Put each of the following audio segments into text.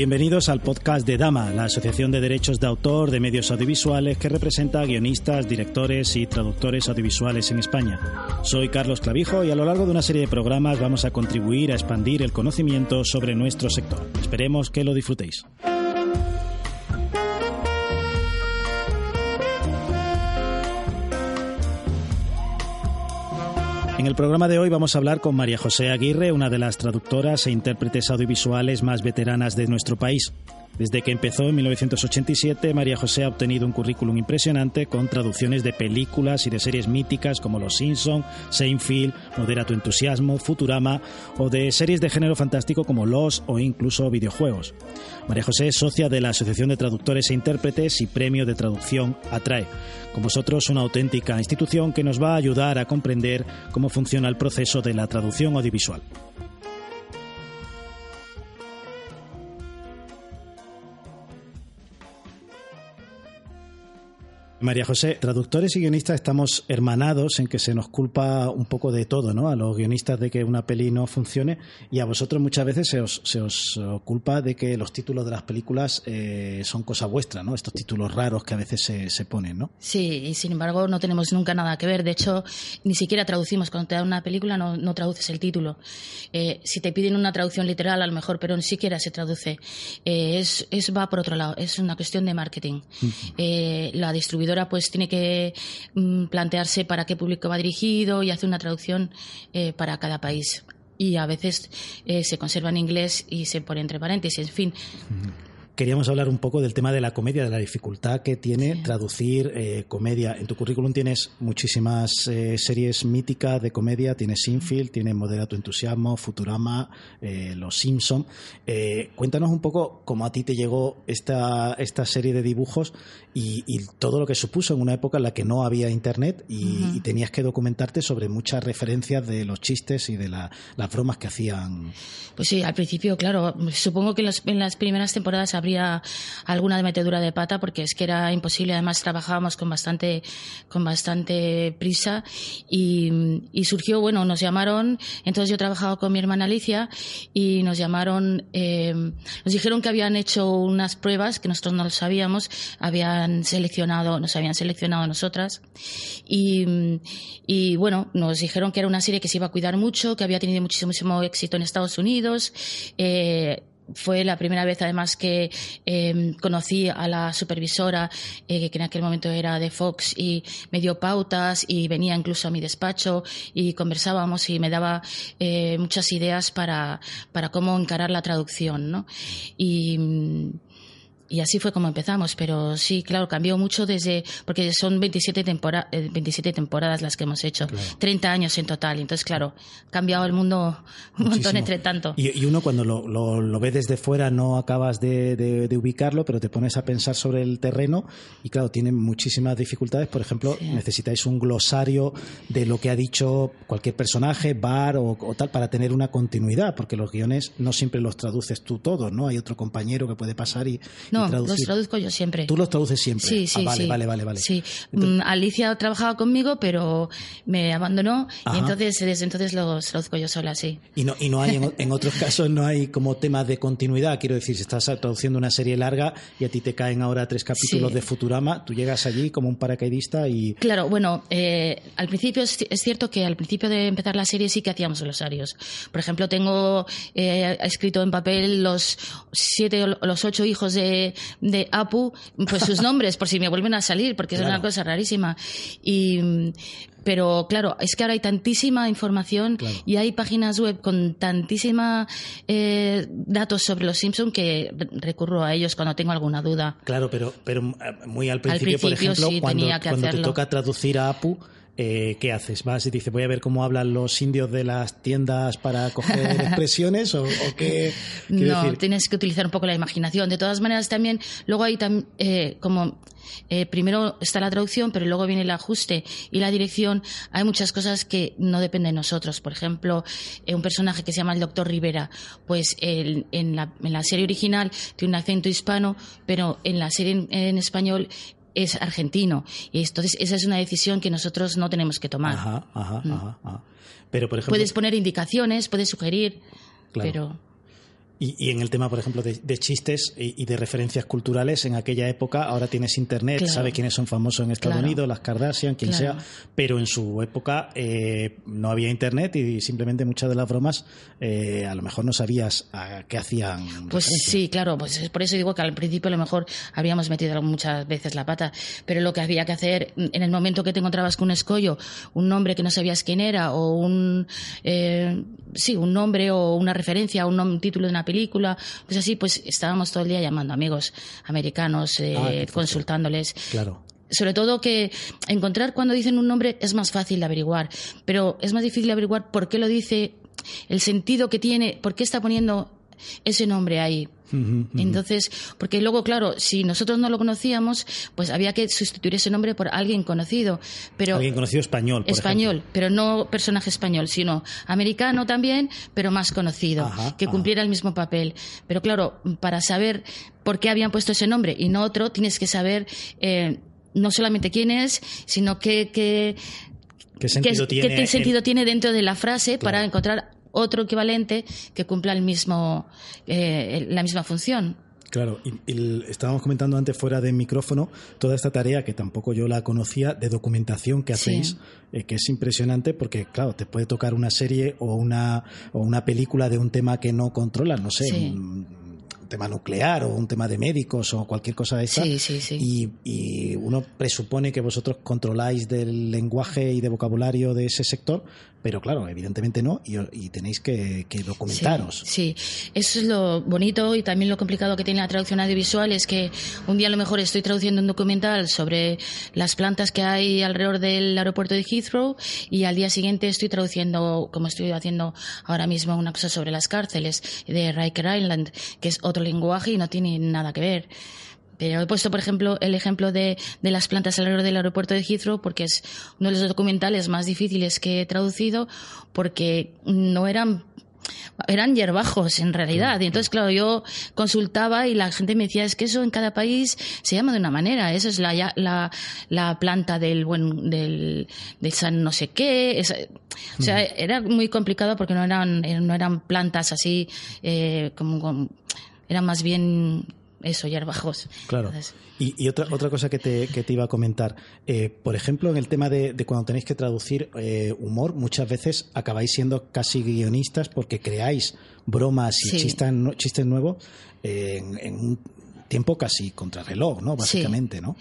Bienvenidos al podcast de Dama, la Asociación de Derechos de Autor de Medios Audiovisuales que representa a guionistas, directores y traductores audiovisuales en España. Soy Carlos Clavijo y a lo largo de una serie de programas vamos a contribuir a expandir el conocimiento sobre nuestro sector. Esperemos que lo disfrutéis. En el programa de hoy vamos a hablar con María José Aguirre, una de las traductoras e intérpretes audiovisuales más veteranas de nuestro país. Desde que empezó en 1987, María José ha obtenido un currículum impresionante con traducciones de películas y de series míticas como Los Simpson, Seinfeld, Modera tu entusiasmo, Futurama o de series de género fantástico como Los o incluso videojuegos. María José es socia de la Asociación de Traductores e Intérpretes y Premio de Traducción ATRAE. Con vosotros una auténtica institución que nos va a ayudar a comprender cómo funciona el proceso de la traducción audiovisual. María José, traductores y guionistas estamos hermanados en que se nos culpa un poco de todo, ¿no? A los guionistas de que una peli no funcione y a vosotros muchas veces se os, se os culpa de que los títulos de las películas eh, son cosa vuestra, ¿no? Estos títulos raros que a veces se, se, ponen, ¿no? Sí, y sin embargo no tenemos nunca nada que ver. De hecho, ni siquiera traducimos. Cuando te dan una película no, no traduces el título. Eh, si te piden una traducción literal, a lo mejor, pero ni siquiera se traduce. Eh, es, es va por otro lado. Es una cuestión de marketing. Uh -huh. la distribuidora pues tiene que mm, plantearse para qué público va dirigido y hace una traducción eh, para cada país. Y a veces eh, se conserva en inglés y se pone entre paréntesis, en fin. Queríamos hablar un poco del tema de la comedia, de la dificultad que tiene sí. traducir eh, comedia. En tu currículum tienes muchísimas eh, series míticas de comedia, tienes Sinfield, tienes Modera tu entusiasmo, Futurama, eh, Los Simpson. cuéntanos un poco cómo a ti te llegó esta, esta serie de dibujos y, y, todo lo que supuso en una época en la que no había internet y, uh -huh. y tenías que documentarte sobre muchas referencias de los chistes y de la, las bromas que hacían. Pues sí, al principio, claro, supongo que en, los, en las primeras temporadas habría alguna metedura de pata porque es que era imposible. Además, trabajábamos con bastante, con bastante prisa y, y surgió, bueno, nos llamaron. Entonces, yo trabajaba con mi hermana Alicia y nos llamaron, eh, nos dijeron que habían hecho unas pruebas que nosotros no lo sabíamos, habían seleccionado, nos habían seleccionado a nosotras y, y bueno, nos dijeron que era una serie que se iba a cuidar mucho, que había tenido muchísimo éxito en Estados Unidos. Eh, fue la primera vez además que eh, conocí a la supervisora eh, que en aquel momento era de Fox y me dio pautas y venía incluso a mi despacho y conversábamos y me daba eh, muchas ideas para, para cómo encarar la traducción ¿no? y y así fue como empezamos, pero sí, claro, cambió mucho desde, porque son 27, tempora, 27 temporadas las que hemos hecho, claro. 30 años en total, entonces claro, ha cambiado el mundo un Muchísimo. montón entre tanto. Y, y uno cuando lo, lo, lo, ve desde fuera no acabas de, de, de, ubicarlo, pero te pones a pensar sobre el terreno y claro, tiene muchísimas dificultades, por ejemplo, sí. necesitáis un glosario de lo que ha dicho cualquier personaje, bar o, o tal, para tener una continuidad, porque los guiones no siempre los traduces tú todos, ¿no? Hay otro compañero que puede pasar y... No, no, los traduzco yo siempre. Tú los traduces siempre. Sí, sí, ah, vale, sí. vale, vale, vale. Sí. Entonces... Alicia trabajaba conmigo, pero me abandonó Ajá. y entonces desde entonces los traduzco yo sola, sí. Y no, y no hay en, en, otros casos no hay como temas de continuidad. Quiero decir, si estás traduciendo una serie larga y a ti te caen ahora tres capítulos sí. de Futurama, tú llegas allí como un paracaidista y. Claro, bueno, eh, al principio es, es, cierto que al principio de empezar la serie sí que hacíamos glosarios. Por ejemplo, tengo eh, escrito en papel los siete o los ocho hijos de, de Apu, pues sus nombres, por si me vuelven a salir, porque claro. es una cosa rarísima. Y, pero claro, es que ahora hay tantísima información claro. y hay páginas web con tantísima eh, datos sobre los Simpson que recurro a ellos cuando tengo alguna duda. Claro, pero, pero eh, muy al principio, al principio por ejemplo, sí, cuando, cuando te toca traducir a Apu, eh, ¿qué haces? ¿Vas y dices, voy a ver cómo hablan los indios de las tiendas para coger expresiones o, o qué? No, decir? tienes que utilizar un poco la imaginación. De todas maneras, también, luego hay tam, eh, como eh, primero está la traducción, pero luego viene el ajuste y la dirección. Hay muchas cosas que no dependen de nosotros. Por ejemplo, un personaje que se llama el Doctor Rivera, pues el, en, la, en, la, serie original tiene un acento hispano, pero en la serie en, en español es argentino. Y entonces esa es una decisión que nosotros no tenemos que tomar. Ajá, ajá, mm. ajá, ajá. Pero, por ejemplo... Puedes poner indicaciones, puedes sugerir, claro. pero... Y, en el tema, por ejemplo, de, chistes y, de referencias culturales, en aquella época, ahora tienes internet, sabe quiénes son famosos en Estados Unidos, las Kardashian, quien sea, pero en su época eh, no había internet y simplemente muchas de las bromas eh, a lo mejor no sabías a qué hacían. Pues sí, claro, pues es por eso digo que al principio a lo mejor habíamos metido muchas veces la pata, pero lo que había que hacer en el momento que te encontrabas con un escollo, un nombre que no sabías quién era o un, eh, sí, un nombre o una referencia, un, un título de una película, pues así, pues estábamos todo el día llamando amigos americanos, eh, ah, consultándoles. Claro sobre todo que encontrar cuando dicen un nombre es más fácil de averiguar, pero es más difícil de averiguar por qué lo dice, el sentido que tiene, por qué está poniendo ese nombre ahí. Entonces, porque luego, claro, si nosotros no lo conocíamos, pues había que sustituir ese nombre por alguien conocido. Pero alguien conocido español. Por español, pero no personaje español, sino americano también, pero más conocido, que cumpliera el mismo papel. Pero claro, para saber por qué habían puesto ese nombre y no otro, tienes que saber eh, no solamente quién es, sino qué, qué, ¿Qué sentido, tiene, dentro de la frase para encontrar otro equivalente que cumpla el mismo, eh, la misma función. Claro, y, estábamos comentando antes fuera de micrófono toda esta tarea que tampoco yo la conocía de documentación que hacéis, eh, que es impresionante porque, claro, te puede tocar una serie o una, o una película de un tema que no controlas, no sé, tema nuclear o un tema de médicos o cualquier cosa de esa. Sí, sí, sí. Y, y, uno presupone que vosotros controláis del lenguaje y de vocabulario de ese sector, pero claro, evidentemente no, y, tenéis que, documentaros. Sí, eso es lo bonito y también lo complicado que tiene la traducción audiovisual, es que un día a lo mejor estoy traduciendo un documental sobre las plantas que hay alrededor del aeropuerto de Heathrow y al día siguiente estoy traduciendo, como estoy haciendo ahora mismo, una cosa sobre las cárceles de Riker Island, que es otro lenguaje y no tiene nada que ver. Pero he puesto, por ejemplo, el ejemplo de, de, las plantas alrededor del aeropuerto de Heathrow porque es uno de los documentales más difíciles que he traducido porque no eran eran hierbajos en realidad. Y entonces, claro, yo consultaba y la gente me decía, es que eso en cada país se llama de una manera. Eso es la, la, la planta del buen, del, del san no sé qué. o sea, era muy complicado porque no eran, no eran plantas así, eh, como, eran más bien eso, hierbajos. Claro. y, otra, otra cosa que te, que te iba a comentar, eh, por ejemplo, en el tema de, cuando tenéis que traducir eh, humor, muchas veces acabáis siendo casi guionistas porque creáis bromas y chistes, chistes nuevos en, en, un tiempo casi contrarreloj, ¿no? Básicamente, ¿no?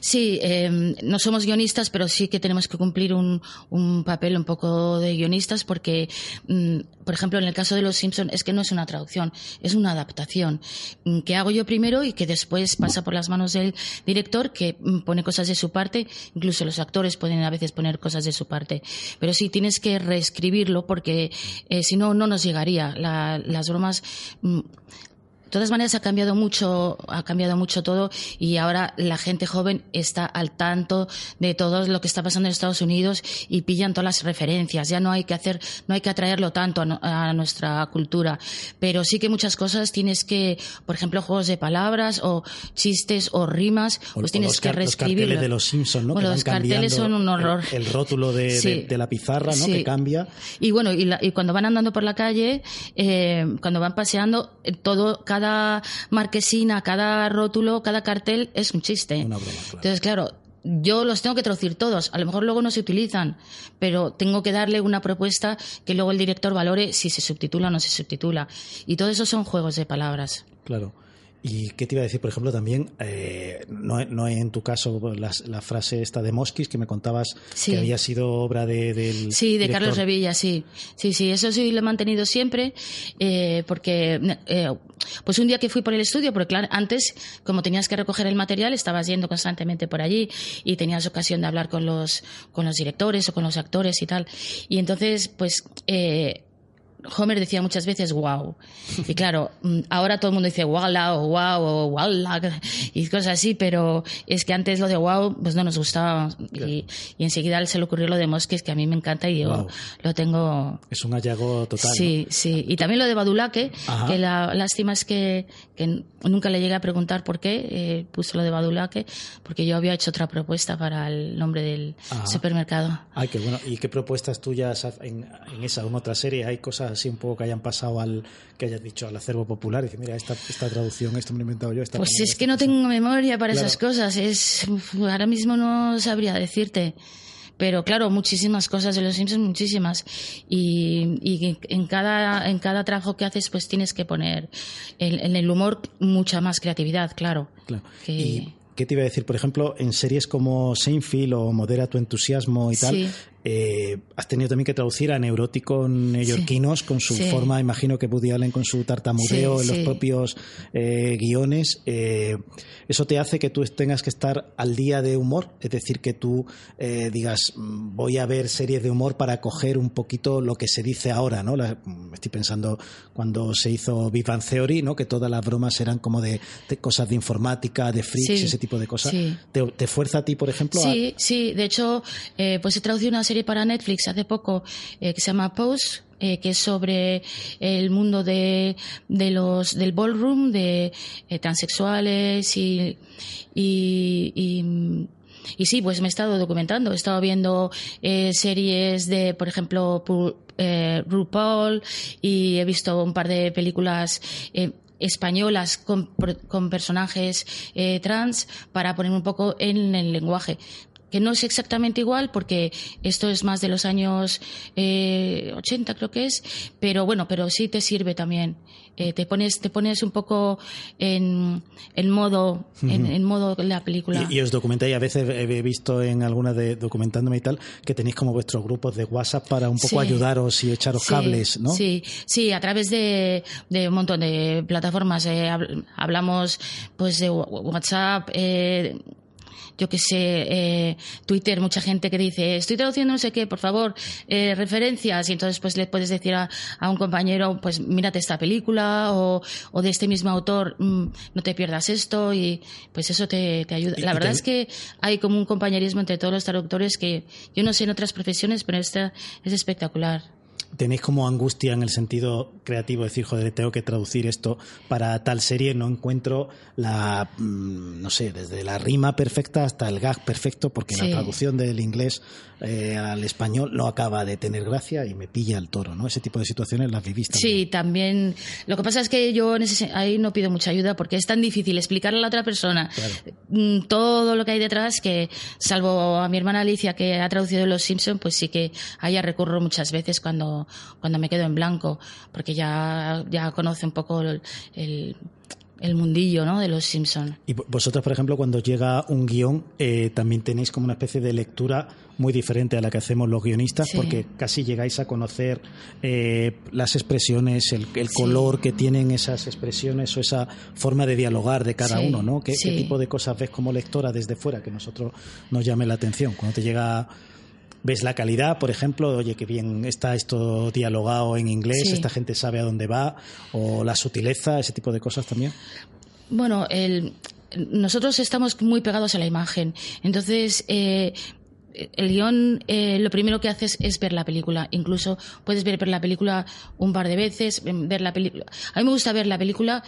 Sí, em, no somos guionistas, pero sí que tenemos que cumplir un, un papel un poco de guionistas porque, mm, por ejemplo, en el caso de Los Simpson es que no es una traducción, es una adaptación mm, que hago yo primero y que después pasa por las manos del director que mm, pone cosas de su parte, incluso los actores pueden a veces poner cosas de su parte, pero sí tienes que reescribirlo porque eh, si no, no nos llegaría. las bromas todas maneras ha cambiado mucho, ha cambiado mucho todo y ahora la gente joven está al tanto de todo lo que está pasando en Estados Unidos y pillan todas las referencias. Ya no hay que hacer, no hay que atraerlo tanto a, nuestra cultura, pero sí que muchas cosas tienes que, por ejemplo, juegos de palabras o chistes o rimas, pues tienes que reescribir. Los carteles de los Simpsons, ¿no? Bueno, los carteles son un horror. El, rótulo de, la pizarra, ¿no? Que cambia. Y bueno, y, cuando van andando por la calle, eh, cuando van paseando, eh, todo, cada cada marquesina, cada rótulo, cada cartel es un chiste. Entonces, claro, yo los tengo que traducir todos. A lo mejor luego no se utilizan, pero tengo que darle una propuesta que luego el director valore si se subtitula o no se subtitula. Y todo eso son juegos de palabras. Claro. ¿Y qué te iba a decir, por ejemplo, también, eh, no, no, en tu caso la, frase esta de Mosquis que me contabas que había sido obra de, del. Sí, de Carlos Revilla, sí. Sí, sí, eso sí lo he mantenido siempre, eh, porque, eh, pues un día que fui por el estudio, porque claro, antes, como tenías que recoger el material, estabas yendo constantemente por allí y tenías ocasión de hablar con los, con los directores o con los actores y tal. Y entonces, pues, eh, Homer decía muchas veces wow. Y claro, mm, ahora todo el mundo dice wala o wow o wala y cosas así, pero es que antes lo de wow pues no nos gustaba. Y, enseguida se le ocurrió lo de Mosques, que a mí me encanta y yo lo tengo. Es un hallazgo total. Sí, sí. Y también lo de Badulaque, que la lástima es que, que, nunca le llegué a preguntar por qué eh, puso lo de Badulaque, porque yo había hecho otra propuesta para el nombre del supermercado. Ay, qué bueno. ¿Y qué propuestas tuyas en, en esa o en otra serie? ¿Hay cosas así un poco que hayan pasado al que hayas dicho al acervo popular y decir, mira, esta, esta traducción, esto me lo he inventado yo. Esta pues es que no tengo memoria para esas cosas. Es, ahora mismo no sabría decirte. Pero claro, muchísimas cosas de los Simpsons, muchísimas. Y, en, cada, en cada trabajo que haces, pues tienes que poner en, el humor mucha más creatividad, claro. claro. ¿Y qué te iba a decir? Por ejemplo, en series como Seinfeld o Modera tu entusiasmo y tal, eh, has tenido también que traducir a neuróticos neoyorquinos con su forma, imagino que Woody Allen con su tartamudeo en los propios eh, guiones. Eh, eso te hace que tú tengas que estar al día de humor, es decir, que tú digas, mm, voy a ver series de humor para coger un poquito lo que se dice ahora, ¿no? Mm, estoy pensando cuando se hizo Big Bang Theory, ¿no? Que todas las bromas eran como de, cosas de informática, de freaks, ese tipo de cosas. ¿Te, fuerza a ti, por ejemplo? Sí, sí. De hecho, pues he traducido una serie para Netflix hace poco eh, que se llama Pose, eh, que es sobre el mundo de, de los del ballroom, de eh, transexuales y, y, y, sí, pues me he estado documentando, he estado viendo series de, por ejemplo, RuPaul y he visto un par de películas españolas con, con personajes trans para poner un poco en el lenguaje que no es exactamente igual porque esto es más de los años eh, 80 creo que es, pero bueno, pero sí te sirve también. Eh, te pones te pones un poco en, en modo en, modo la película. Y, os documentáis, a veces he visto en alguna de documentándome y tal, que tenéis como vuestros grupos de WhatsApp para un poco ayudaros y echaros cables, ¿no? Sí, sí, a través de, de un montón de plataformas. Eh, hablamos pues de WhatsApp, eh, yo que sé, eh, Twitter, mucha gente que dice, estoy traduciendo no sé qué, por favor, eh, referencias, y entonces pues le puedes decir a, un compañero, pues mírate esta película, o, o de este mismo autor, mm, no te pierdas esto, y pues eso te, te ayuda. La verdad es que hay como un compañerismo entre todos los traductores que yo no sé en otras profesiones, pero esta es espectacular tenéis como angustia en el sentido creativo, decir, joder, tengo que traducir esto para tal serie, no encuentro la, mm, no sé, desde la rima perfecta hasta el gag perfecto, porque la traducción del inglés eh, al español no acaba de tener gracia y me pilla el toro, ¿no? Ese tipo de situaciones las también. Sí, también. Lo que pasa es que yo ahí no pido mucha ayuda porque es tan difícil explicarle a la otra persona mm, todo lo que hay detrás que, salvo a mi hermana Alicia que ha traducido Los Simpson, pues sí que a ella recurro muchas veces cuando cuando, me quedo en blanco, porque ya, ya conoce un poco el, el mundillo ¿no? de los Simpson. Y vosotros, por ejemplo, cuando llega un guion, eh, también tenéis como una especie de lectura muy diferente a la que hacemos los guionistas, porque casi llegáis a conocer eh, las expresiones, el, color que tienen esas expresiones o esa forma de dialogar de cada uno, ¿no? ¿Qué, ¿Qué, tipo de cosas ves como lectora desde fuera que nosotros nos llame la atención? Cuando te llega ves la calidad, por ejemplo, oye, que bien está esto dialogado en inglés, esta gente sabe a dónde va, o la sutileza, ese tipo de cosas también. Bueno, nosotros estamos muy pegados a la imagen, entonces. Eh, el guion eh, lo primero que haces es ver la película. Incluso puedes ver, ver la película un par de veces, ver la película. A mí me gusta ver la película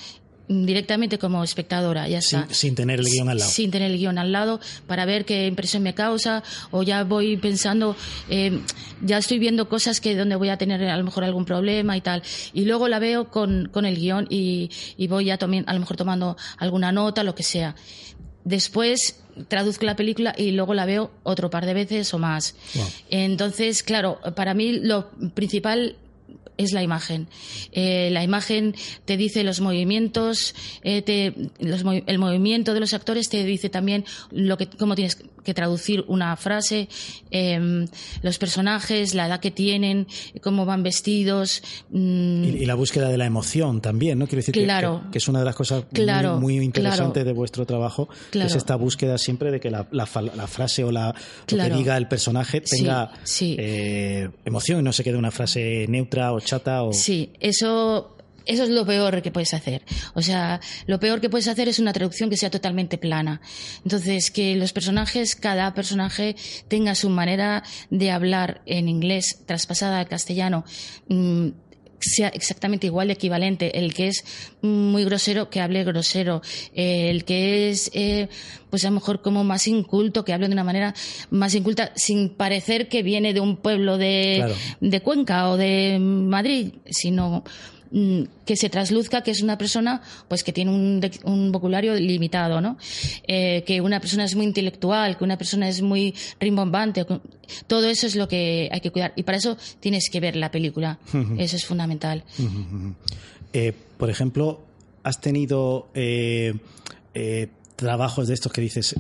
directamente como espectadora, ya está. Sin, tener el guion al lado. Sin tener el guion al lado, para ver qué impresión me causa, o ya voy pensando, eh, ya estoy viendo cosas que donde voy a tener a lo mejor algún problema y tal. Y luego la veo con, con el guion y, y voy ya a lo mejor tomando alguna nota, lo que sea. Después traduzco la película y luego la veo otro par de veces o más. Entonces, claro, para mí lo principal es la imagen. Eh, la imagen te dice los movimientos, eh, el movimiento de los actores te dice también lo que, cómo tienes que traducir una frase, em, los personajes, la edad que tienen, cómo van vestidos. Mm. Y, la búsqueda de la emoción también, ¿no? Quiero decir que, es una de las cosas muy, interesantes de vuestro trabajo, que es esta búsqueda siempre de que la, frase o la, lo que diga el personaje tenga eh, emoción y no se quede una frase neutra o chata. O... Sí, eso eso es lo peor que puedes hacer. O sea, lo peor que puedes hacer es una traducción que sea totalmente plana. Entonces, que los personajes, cada personaje tenga su manera de hablar en inglés traspasada al castellano. Mm, sea exactamente igual de equivalente. El que es muy grosero, que hable grosero. El que es, eh, pues a lo mejor como más inculto, que hable de una manera más inculta, sin parecer que viene de un pueblo de, de Cuenca o de Madrid, sino que se trasluzca que es una persona pues que tiene un, vocabulario limitado, ¿no? Eh, que una persona es muy intelectual, que una persona es muy rimbombante. Todo eso es lo que hay que cuidar. Y para eso tienes que ver la película. Eso es fundamental. Eh, por ejemplo, has tenido eh, trabajos de estos que dices,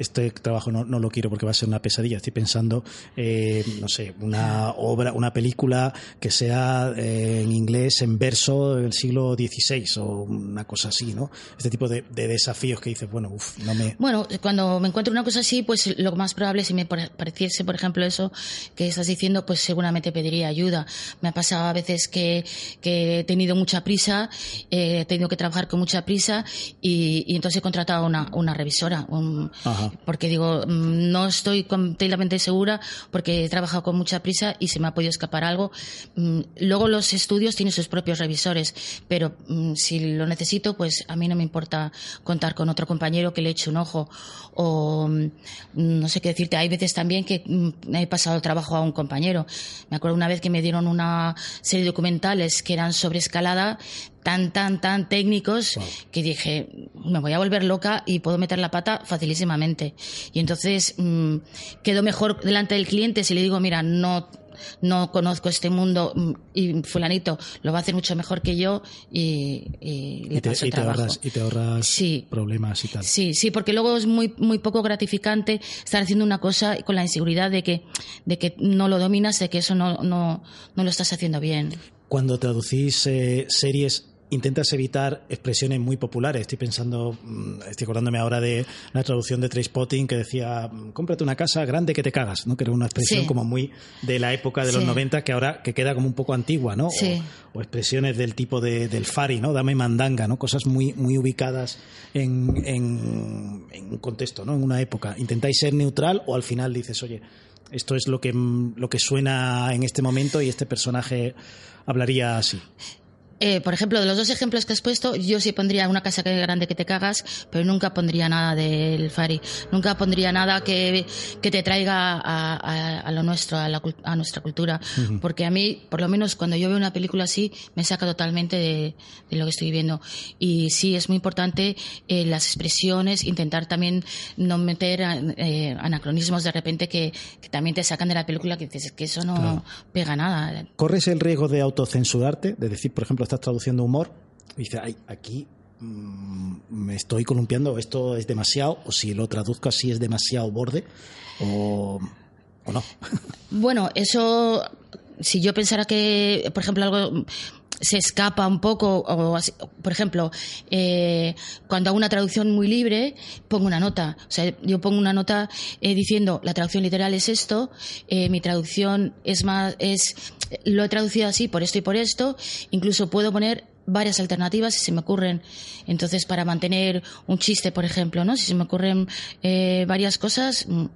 este trabajo no, lo quiero porque va a ser una pesadilla. Estoy pensando, eh, no sé, una obra, una película que sea eh, en inglés en verso del siglo XVI o una cosa así, ¿no? Este tipo de, desafíos que dices, bueno, uff, no me. Bueno, cuando me encuentro una cosa así, pues lo más probable, si me pareciese, por ejemplo, eso que estás diciendo, pues seguramente pediría ayuda. Me ha pasado a veces que, he tenido mucha prisa, eh, he tenido que trabajar con mucha prisa y, entonces he contratado una, una revisora, un, porque digo, mm, no estoy completamente segura porque he trabajado con mucha prisa y se me ha podido escapar algo. Mm, luego los estudios tienen sus propios revisores, pero mm, si lo necesito, pues a mí no me importa contar con otro compañero que le eche un ojo o no sé qué decirte. Hay veces también que he pasado el trabajo a un compañero. Me acuerdo una vez que me dieron una serie de documentales que eran sobre escalada, tan, tan, tan técnicos que dije, me voy a volver loca y puedo meter la pata facilísimamente. Y entonces mm, quedo mejor delante del cliente si le digo, mira, no no conozco este mundo mm, y fulanito lo va a hacer mucho mejor que yo y, y, te, ahorras, y te ahorras problemas y tal. Sí, sí, porque luego es muy, muy poco gratificante estar haciendo una cosa con la inseguridad de que, de que no lo dominas, de que eso no, no, no lo estás haciendo bien. Cuando traducís eh, series, intentas evitar expresiones muy populares. Estoy pensando, mm, estoy acordándome ahora de la traducción de Trainspotting que decía, mm, cómprate una casa grande que te cagas, ¿no? Que era una expresión como muy de la época de los 90 que ahora que queda como un poco antigua, ¿no? O, expresiones del tipo de, del Fari, ¿no? Dame mandanga, ¿no? Cosas muy, muy ubicadas en, en, en un contexto, ¿no? En una época. ¿Intentáis ser neutral o al final dices, oye, esto es lo que, lo que suena en este momento y este personaje hablaría así? Eh, por ejemplo, de los dos ejemplos que has puesto, yo sí pondría una casa que grande que te cagas, pero nunca pondría nada del Fari. Nunca pondría nada que, que te traiga a, a, lo nuestro, a, la, a nuestra cultura. Porque a mí, por lo menos cuando yo veo una película así, me saca totalmente de, de lo que estoy viendo. Y sí, es muy importante eh, las expresiones, intentar también no meter eh, anacronismos de repente que, que, también te sacan de la película, que dices que eso no pega nada. ¿Corres el riesgo de autocensurarte? De decir, por ejemplo, estás traduciendo humor y dices, ay, aquí mm, me estoy columpiando, esto es demasiado, o si lo traduzco así es demasiado borde, o, no. Bueno, eso, si yo pensara que, por ejemplo, algo se escapa un poco, o por ejemplo, eh, cuando hago una traducción muy libre, pongo una nota. O sea, yo pongo una nota eh, diciendo, la traducción literal es esto, eh, mi traducción es más, es, lo he traducido así por esto y por esto, incluso puedo poner varias alternativas si se me ocurren. Entonces, para mantener un chiste, por ejemplo, ¿no? Si se me ocurren varias cosas, mm,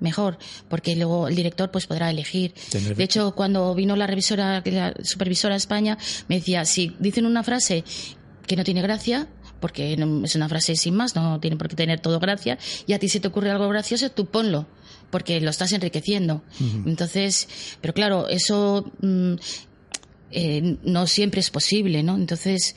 mejor, porque luego el director pues podrá elegir. De hecho, cuando vino la revisora, la supervisora a España, me decía, si dicen una frase que no tiene gracia, porque es una frase sin más, no tiene por qué tener todo gracia, y a ti se te ocurre algo gracioso, tú ponlo, porque lo estás enriqueciendo. Entonces, pero claro, eso mm, eh, no siempre es posible, ¿no? Entonces,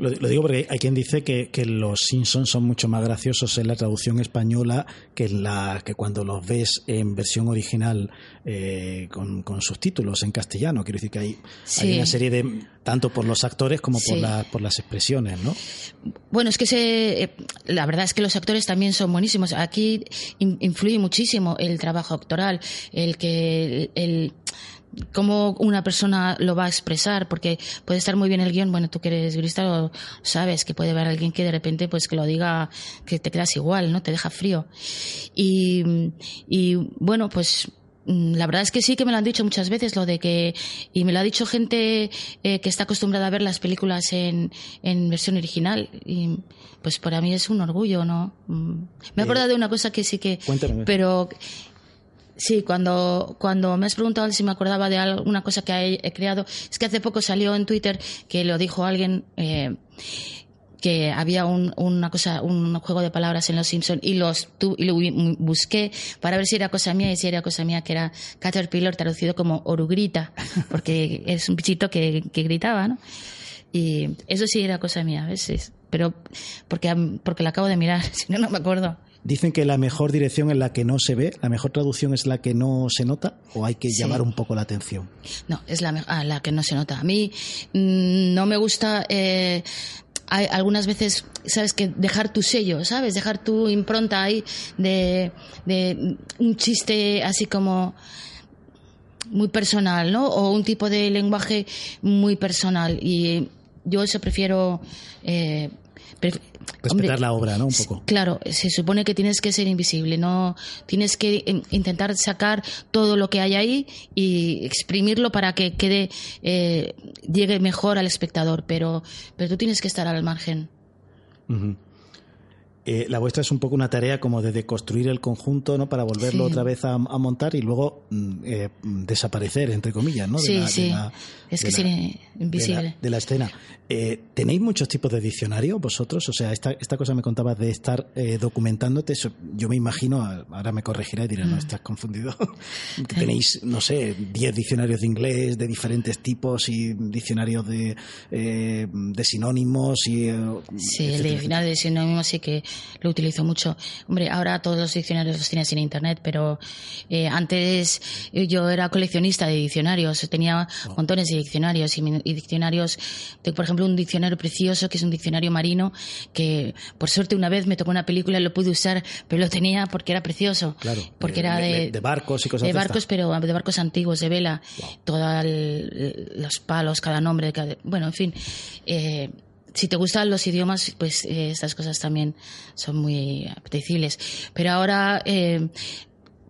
lo, digo porque hay quien dice que, los Simpsons son mucho más graciosos en la traducción española que, la, que cuando los ves en versión original eh, con, subtítulos en castellano. Quiero decir que hay, hay una serie de, tanto por los actores como por, por las expresiones, ¿no? Bueno, es que se, eh, la verdad es que los actores también son buenísimos. Aquí influye muchísimo el trabajo actoral, el que el cómo una persona lo va a expresar, porque puede estar muy bien el guion, bueno, tú que eres guionista sabes que puede haber alguien que de repente pues que lo diga, que te quedas igual, ¿no? Te deja frío. Y, y bueno, pues mm, la verdad es que sí que me lo han dicho muchas veces lo de que y me lo ha dicho gente eh, que está acostumbrada a ver las películas en, en versión original y pues para mí es un orgullo no mm. me he acordado de una cosa que sí que Cuéntame. pero Sí, cuando, cuando me has preguntado si me acordaba de alguna cosa que he, creado, es que hace poco salió en Twitter que lo dijo alguien. Eh, que había un, una cosa, un juego de palabras en Los Simpsons y los y lo busqué para ver si era cosa mía y si era cosa mía que era Caterpillar traducido como orugrita, porque es un bichito que, que gritaba, ¿no? Y eso sí era cosa mía a veces, pero porque, porque la acabo de mirar, si no, no me acuerdo. Dicen que la mejor dirección es la que no se ve, la mejor traducción es la que no se nota, o hay que llamar un poco la atención. No, es la, ah, la que no se nota. A mí mm, no me gusta eh, hay algunas veces, sabes, que dejar tu sello, ¿sabes? Dejar tu impronta ahí de, de un chiste así como muy personal, ¿no? O un tipo de lenguaje muy personal. Y yo eso prefiero eh, Respetar la obra, ¿no? Un poco. Claro, se supone que tienes que ser invisible, no tienes que intentar sacar todo lo que hay ahí y exprimirlo para que quede eh, llegue mejor al espectador, pero pero tú tienes que estar al margen. Eh, la vuestra es un poco una tarea como de deconstruir el conjunto, ¿no? Para volverlo otra vez a, montar y luego mm, eh, desaparecer, entre comillas, ¿no? sí, sí. es que invisible. De la, escena. Eh, ¿Tenéis muchos tipos de diccionario vosotros? O sea, esta, esta cosa me contabas de estar documentándote. yo me imagino, ahora me corregirá y dirá, no, mm. estás confundido. Tenéis, no sé, 10 diccionarios de inglés de diferentes tipos y diccionarios de, de sinónimos y. sí, el diccionario de sinónimos sí que lo utilizo mucho. Hombre, ahora todos los diccionarios los tienes en internet, pero eh, antes yo era coleccionista de diccionarios, tenía montones de diccionarios y, diccionarios, por ejemplo, un diccionario precioso que es un diccionario marino que por suerte una vez me tocó una película y lo pude usar, pero lo tenía porque era precioso. Claro. Porque era de, barcos y cosas De barcos, pero de barcos antiguos, de vela, todos los palos, cada nombre, bueno, en fin. Eh, si te gustan los idiomas, pues eh, estas cosas también son muy apetecibles. Pero ahora, eh,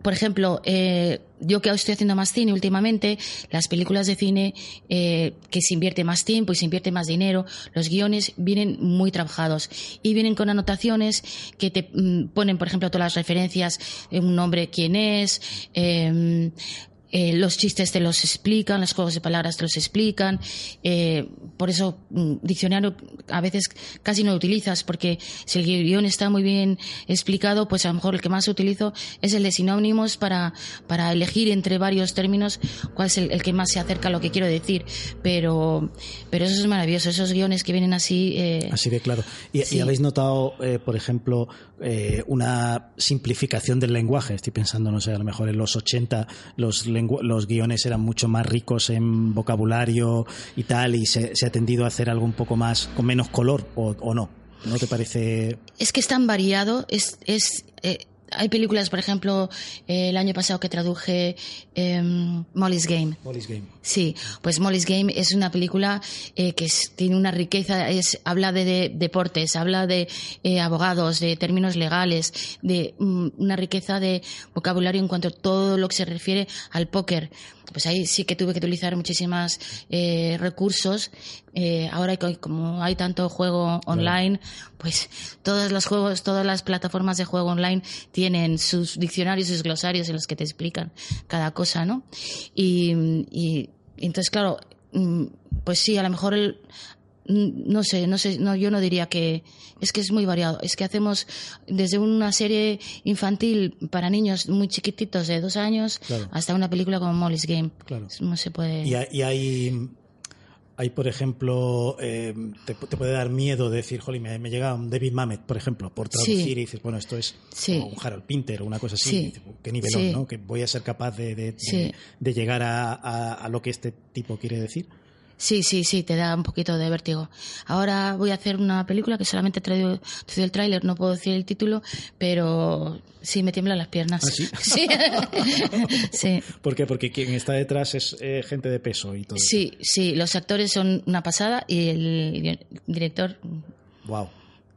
por ejemplo, eh, yo que estoy haciendo más cine últimamente, las películas de cine que se invierte más tiempo y se invierte más dinero, los guiones vienen muy trabajados y vienen con anotaciones que te mm, ponen, por ejemplo, todas las referencias, un nombre, quién es, eh, los chistes te los explican, los juegos de palabras te los explican. Eh, por eso, mm, diccionario a veces casi no lo utilizas, porque si el guion está muy bien explicado, pues a lo mejor el que más utilizo es el de sinónimos para, para elegir entre varios términos cuál es el, que más se acerca a lo que quiero decir. Pero, pero eso es maravilloso, esos guiones que vienen así. Eh, así de claro. ¿Y, habéis notado, por ejemplo, una simplificación del lenguaje? Estoy pensando, no sé, a lo mejor en los 80 los los guiones eran mucho más ricos en vocabulario y tal, y se, ha tendido a hacer algo un poco más, con menos color, o, no. ¿No te parece? Es que es tan variado, es, es eh, hay películas, por ejemplo, eh, el año pasado que traduje em, Molly's Game. Molly's Game. Sí, pues Molly's Game es una película eh, que tiene una riqueza, es, habla de, deportes, habla de eh, abogados, de términos legales, de mm, una riqueza de vocabulario en cuanto a todo lo que se refiere al póker pues ahí sí que tuve que utilizar muchísimos eh, recursos. Eh, ahora como hay tanto juego online, pues todos los juegos, todas las plataformas de juego online tienen sus diccionarios, sus glosarios en los que te explican cada cosa, ¿no? Y, y entonces, claro, mm, pues sí, a lo mejor el, no sé, no sé, no, yo no diría que es que es muy variado. Es que hacemos desde una serie infantil para niños muy chiquititos de dos años hasta una película como Molly's Game. Claro. No se puede. Y, hay, hay, por ejemplo, eh, te, puede dar miedo decir, jolly, me, llega un David Mamet, por ejemplo, por traducir y dices, bueno, esto es un Harold Pinter o una cosa así. ¿Qué nivelón, no? Que voy a ser capaz de, de, llegar a, a lo que este tipo quiere decir. Sí, sí, sí, te da un poquito de vértigo. Ahora voy a hacer una película que solamente he traído, el tráiler, no puedo decir el título, pero sí me tiemblan las piernas. ¿Ah, sí? Sí. sí. ¿Por qué? Porque quien está detrás es eh, gente de peso y todo. Sí, sí, los actores son una pasada y el director. Wow.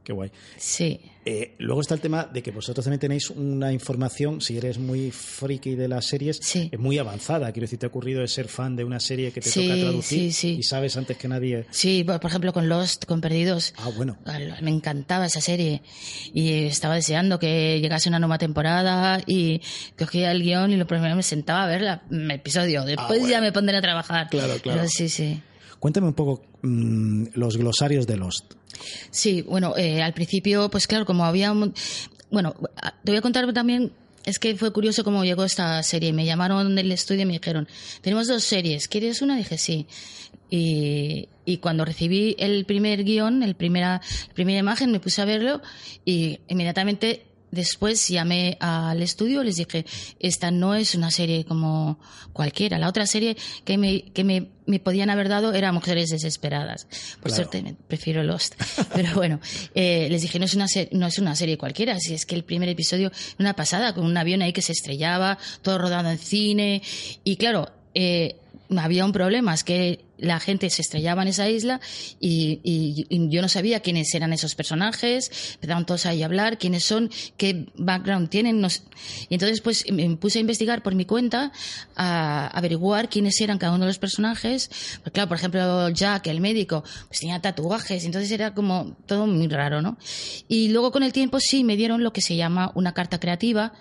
Qué guay. Sí. Eh, luego está el tema de que vosotros también tenéis una información, si eres muy friki de las series, Sí. es muy avanzada. Quiero decir, te ha ocurrido de ser fan de una serie que te Sí, toca traducir sí, y sabes antes que nadie. Sí, por ejemplo, con Lost, con Perdidos. Ah, bueno. Me encantaba esa serie y estaba deseando que llegase una nueva temporada y cogía el guion y lo primero me sentaba a ver el episodio. Después Ah, bueno. ya me pondré a trabajar. Claro, claro. Pero sí, sí. Cuéntame un poco mm, los glosarios de Lost. Sí, bueno, eh, al principio, pues claro, como había... un- Bueno, te voy a contar también... Es que fue curioso cómo llegó esta serie. Me llamaron del estudio y me dijeron, tenemos dos series, ¿quieres una? dije, sí. Y, y cuando recibí el primer guion, el primera, la primera imagen, me puse a verlo y inmediatamente después llamé al estudio y les dije, esta no es una serie como cualquiera. La otra serie que me, que me, me podían haber dado era Mujeres Desesperadas. Por Claro. suerte me- prefiero Lost. Pero bueno, eh, les dije, no es, una se- no es una serie cualquiera, si es que el primer episodio una pasada, con un avión ahí que se estrellaba, todo rodado en cine. Y claro, eh, había un problema, es que la gente se estrellaba en esa isla y, yo no sabía quiénes eran esos personajes, empezaron todos ahí a hablar, quiénes son, qué background tienen. no. Y entonces pues me puse a investigar por mi cuenta, a averiguar quiénes eran cada uno de los personajes. Pues claro, por ejemplo, Jack, el médico, pues tenía tatuajes, entonces era como todo muy raro, ¿no? Y luego con el tiempo sí me dieron lo que se llama una carta creativa,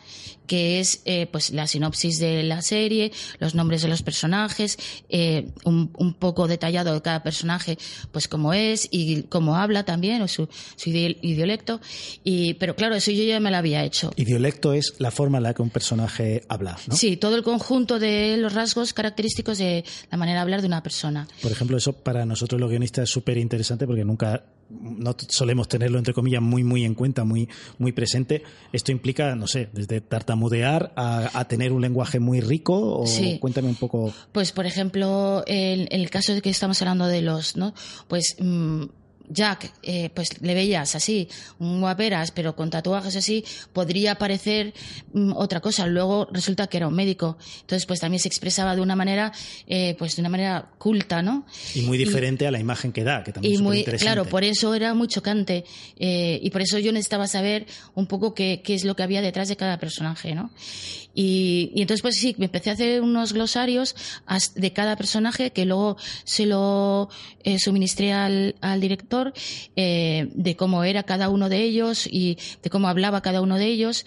que es eh, pues la sinopsis de la serie, los nombres de los personajes, eh, un poco detallado de cada personaje, pues cómo es y cómo habla también, o su, su idiolecto. Y, pero claro, eso yo ya me lo había hecho. Idiolecto es la forma en la que un personaje habla, ¿no? Sí, todo el conjunto de los rasgos característicos de la manera de hablar de una persona. Por ejemplo, eso para nosotros los guionistas es súper interesante porque nunca no solemos tenerlo entre comillas muy muy en cuenta, muy muy presente. Esto implica, no sé, desde tartamudear a, a tener un lenguaje muy rico o Sí. cuéntame un poco. Pues, por ejemplo, en el caso de que estamos hablando de los, ¿no? Pues mm, Jack, eh, pues le veías así, un guaperas, pero con tatuajes así, podría parecer mm, otra cosa. Luego resulta que era un médico. Entonces, pues también se expresaba de una manera, eh, pues de una manera culta, ¿no? Y muy diferente a la imagen que da, que también y es muy superinteresante. claro por eso era muy chocante eh, y por eso yo necesitaba saber un poco qué, qué es lo que había detrás de cada personaje no y, y entonces pues sí me empecé a hacer unos glosarios de cada personaje que luego se lo eh, suministré al, al director eh, de cómo era cada uno de ellos y de cómo hablaba cada uno de ellos